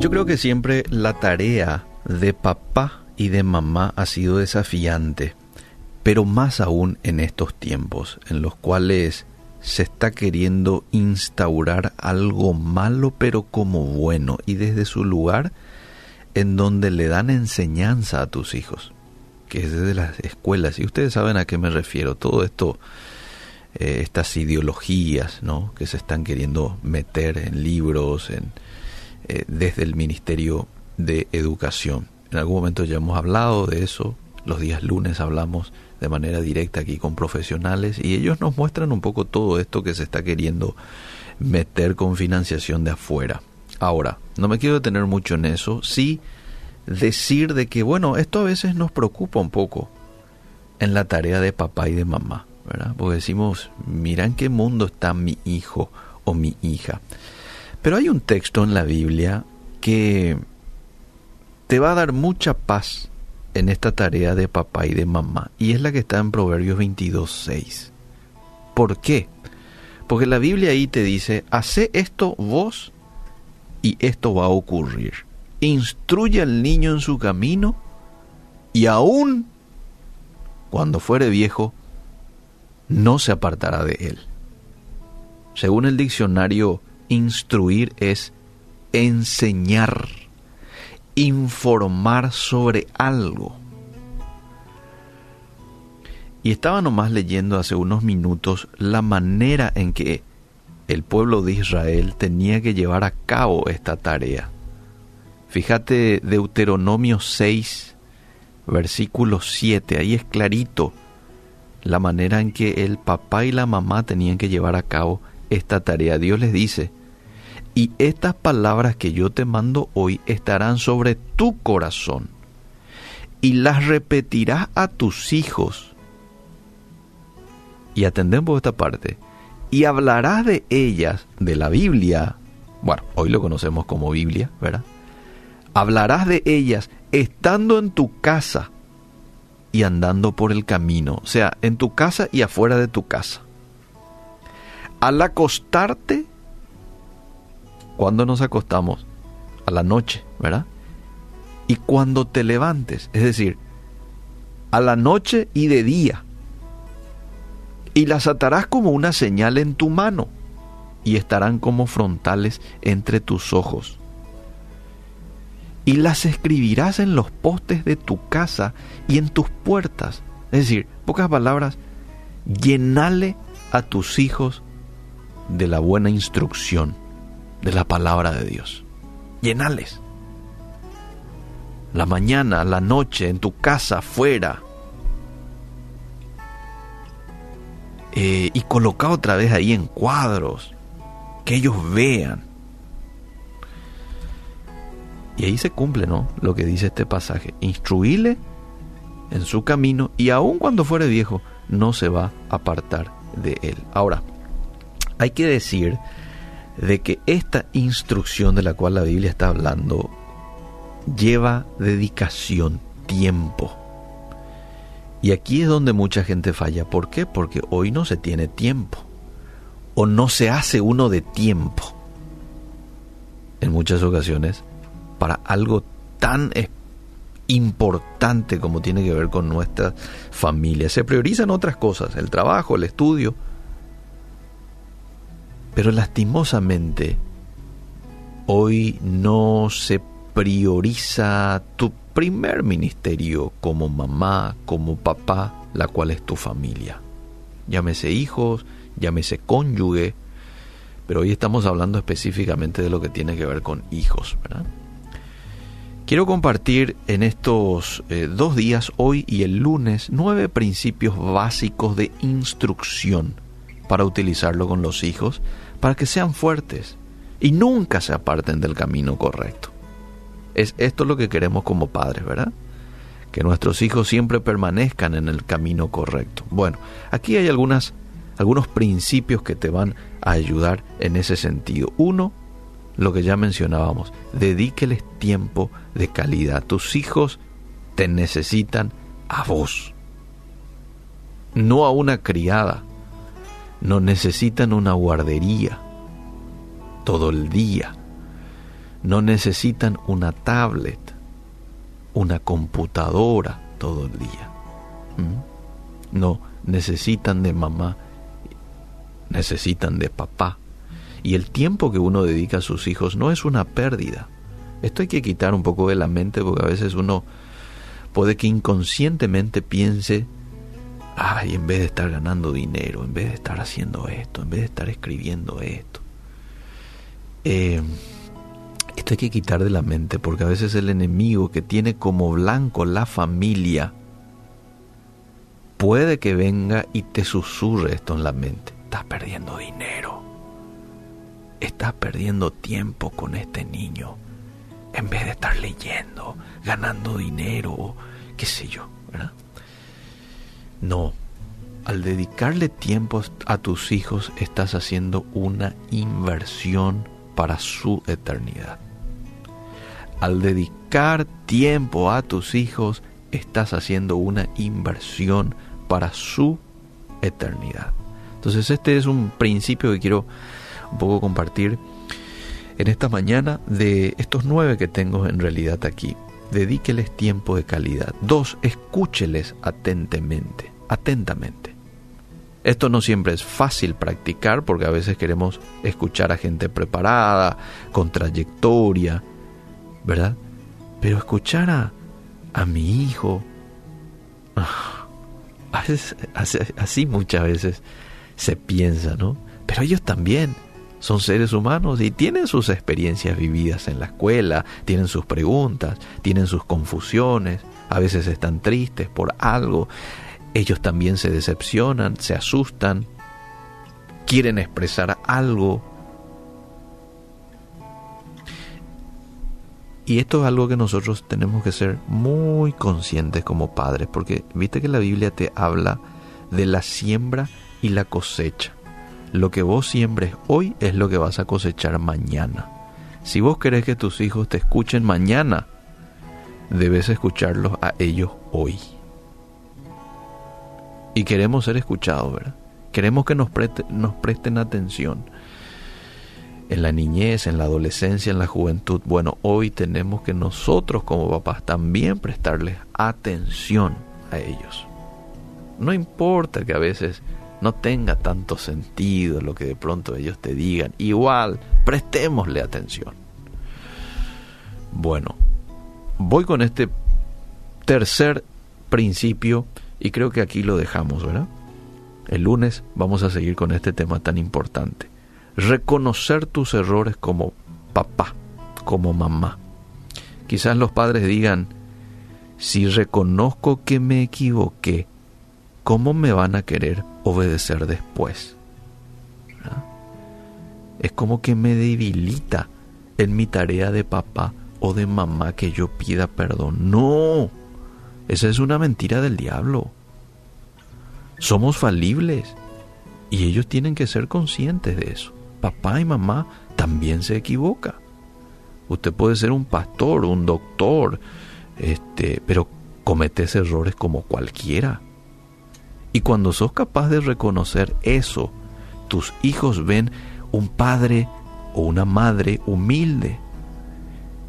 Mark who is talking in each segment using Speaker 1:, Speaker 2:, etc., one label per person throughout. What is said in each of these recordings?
Speaker 1: Yo creo que siempre la tarea de papá y de mamá ha sido desafiante, pero más aún en estos tiempos en los cuales se está queriendo instaurar algo malo pero como bueno y desde su lugar en donde le dan enseñanza a tus hijos, que es desde las escuelas. Y ustedes saben a qué me refiero. Todo esto, eh, estas ideologías ¿no? que se están queriendo meter en libros, en, eh, desde el Ministerio de Educación. En algún momento ya hemos hablado de eso. Los días lunes hablamos de manera directa aquí con profesionales y ellos nos muestran un poco todo esto que se está queriendo meter con financiación de afuera. Ahora, no me quiero detener mucho en eso, sí decir de que, bueno, esto a veces nos preocupa un poco en la tarea de papá y de mamá, ¿verdad? Porque decimos, mira en qué mundo está mi hijo o mi hija. Pero hay un texto en la Biblia que te va a dar mucha paz en esta tarea de papá y de mamá, y es la que está en Proverbios 22, 6. ¿Por qué? Porque la Biblia ahí te dice, hace esto vos y esto va a ocurrir. Instruye al niño en su camino y aún cuando fuere viejo, no se apartará de él. Según el diccionario, instruir es enseñar, informar sobre algo. Y estaba nomás leyendo hace unos minutos la manera en que el pueblo de Israel tenía que llevar a cabo esta tarea. Fíjate Deuteronomio 6, versículo 7, ahí es clarito la manera en que el papá y la mamá tenían que llevar a cabo esta tarea. Dios les dice, y estas palabras que yo te mando hoy estarán sobre tu corazón, y las repetirás a tus hijos. Y atendemos esta parte, y hablarás de ellas, de la Biblia, bueno, hoy lo conocemos como Biblia, ¿verdad? Hablarás de ellas estando en tu casa y andando por el camino, o sea, en tu casa y afuera de tu casa. Al acostarte, cuando nos acostamos? A la noche, ¿verdad? Y cuando te levantes, es decir, a la noche y de día y las atarás como una señal en tu mano, y estarán como frontales entre tus ojos. Y las escribirás en los postes de tu casa y en tus puertas. Es decir, pocas palabras, llenale a tus hijos de la buena instrucción, de la palabra de Dios. Llenales. La mañana, la noche, en tu casa, fuera, Eh, y colocar otra vez ahí en cuadros, que ellos vean. Y ahí se cumple, ¿no? Lo que dice este pasaje. Instruíle en su camino y aun cuando fuere viejo, no se va a apartar de él. Ahora, hay que decir de que esta instrucción de la cual la Biblia está hablando lleva dedicación, tiempo. Y aquí es donde mucha gente falla. ¿Por qué? Porque hoy no se tiene tiempo. O no se hace uno de tiempo. En muchas ocasiones, para algo tan importante como tiene que ver con nuestra familia. Se priorizan otras cosas, el trabajo, el estudio. Pero lastimosamente, hoy no se prioriza tu primer ministerio como mamá, como papá, la cual es tu familia. Llámese hijos, llámese cónyuge, pero hoy estamos hablando específicamente de lo que tiene que ver con hijos. Quiero compartir en estos eh, dos días, hoy y el lunes, nueve principios básicos de instrucción para utilizarlo con los hijos, para que sean fuertes y nunca se aparten del camino correcto. Es esto lo que queremos como padres, ¿verdad? Que nuestros hijos siempre permanezcan en el camino correcto. Bueno, aquí hay algunas, algunos principios que te van a ayudar en ese sentido. Uno, lo que ya mencionábamos, dedíqueles tiempo de calidad. Tus hijos te necesitan a vos, no a una criada. No necesitan una guardería todo el día no necesitan una tablet, una computadora todo el día. ¿Mm? No, necesitan de mamá, necesitan de papá. Y el tiempo que uno dedica a sus hijos no es una pérdida. Esto hay que quitar un poco de la mente porque a veces uno puede que inconscientemente piense, ay, en vez de estar ganando dinero, en vez de estar haciendo esto, en vez de estar escribiendo esto. Eh, esto hay que quitar de la mente porque a veces el enemigo que tiene como blanco la familia puede que venga y te susurre esto en la mente. Estás perdiendo dinero. Estás perdiendo tiempo con este niño en vez de estar leyendo, ganando dinero, qué sé yo, ¿verdad? No, al dedicarle tiempo a tus hijos estás haciendo una inversión para su eternidad. Al dedicar tiempo a tus hijos estás haciendo una inversión para su eternidad. Entonces este es un principio que quiero un poco compartir en esta mañana de estos nueve que tengo en realidad aquí. Dedíqueles tiempo de calidad. Dos, escúcheles atentamente, atentamente. Esto no siempre es fácil practicar porque a veces queremos escuchar a gente preparada, con trayectoria, ¿verdad? Pero escuchar a, a mi hijo, ah, así muchas veces se piensa, ¿no? Pero ellos también son seres humanos y tienen sus experiencias vividas en la escuela, tienen sus preguntas, tienen sus confusiones, a veces están tristes por algo, ellos también se decepcionan, se asustan, quieren expresar algo. Y esto es algo que nosotros tenemos que ser muy conscientes como padres, porque viste que la Biblia te habla de la siembra y la cosecha. Lo que vos siembres hoy es lo que vas a cosechar mañana. Si vos querés que tus hijos te escuchen mañana, debes escucharlos a ellos hoy. Y queremos ser escuchados, ¿verdad? Queremos que nos, nos presten atención. En la niñez, en la adolescencia, en la juventud. Bueno, hoy tenemos que nosotros como papás también prestarles atención a ellos. No importa que a veces no tenga tanto sentido lo que de pronto ellos te digan. Igual, prestémosle atención. Bueno, voy con este tercer principio y creo que aquí lo dejamos, ¿verdad? El lunes vamos a seguir con este tema tan importante. Reconocer tus errores como papá, como mamá. Quizás los padres digan, si reconozco que me equivoqué, ¿cómo me van a querer obedecer después? Es como que me debilita en mi tarea de papá o de mamá que yo pida perdón. No, esa es una mentira del diablo. Somos falibles y ellos tienen que ser conscientes de eso. Papá y mamá también se equivoca. Usted puede ser un pastor, un doctor, este, pero cometes errores como cualquiera. Y cuando sos capaz de reconocer eso, tus hijos ven un padre o una madre humilde.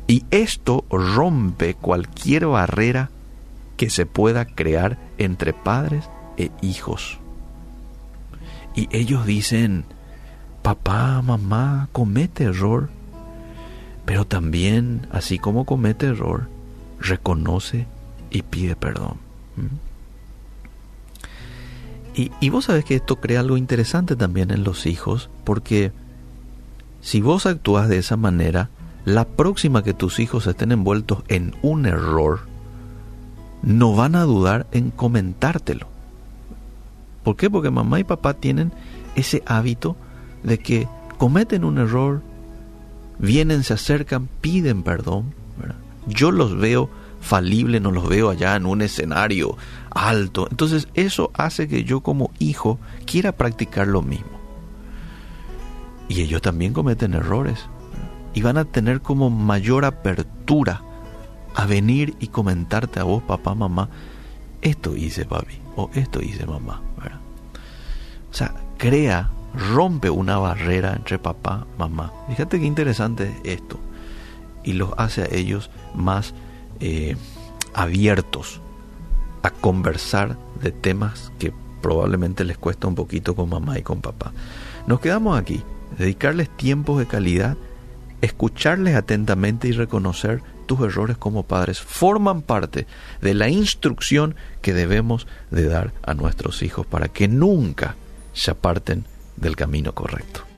Speaker 1: Y esto rompe cualquier barrera que se pueda crear entre padres e hijos. Y ellos dicen, papá, mamá, comete error, pero también, así como comete error, reconoce y pide perdón. ¿Mm? Y, vos sabés que esto crea algo interesante también en los hijos, porque si vos actúas de esa manera, la próxima que tus hijos estén envueltos en un error, no van a dudar en comentártelo. ¿Por qué? Porque mamá y papá tienen ese hábito de que cometen un error, vienen, se acercan, piden perdón. Yo los veo falible, no los veo allá en un escenario alto. Entonces eso hace que yo como hijo quiera practicar lo mismo. Y ellos también cometen errores. Y van a tener como mayor apertura a venir y comentarte a vos, papá, mamá, esto hice papi o esto hice mamá. O sea, crea, rompe una barrera entre papá, mamá. Fíjate qué interesante esto. y los hace a ellos más eh, abiertos a conversar de temas que probablemente les cuesta un poquito con mamá y con papá. Nos quedamos aquí, dedicarles tiempos de calidad, escucharles atentamente y reconocer tus errores como padres forman parte de la instrucción que debemos de dar a nuestros hijos para que nunca se aparten del camino correcto.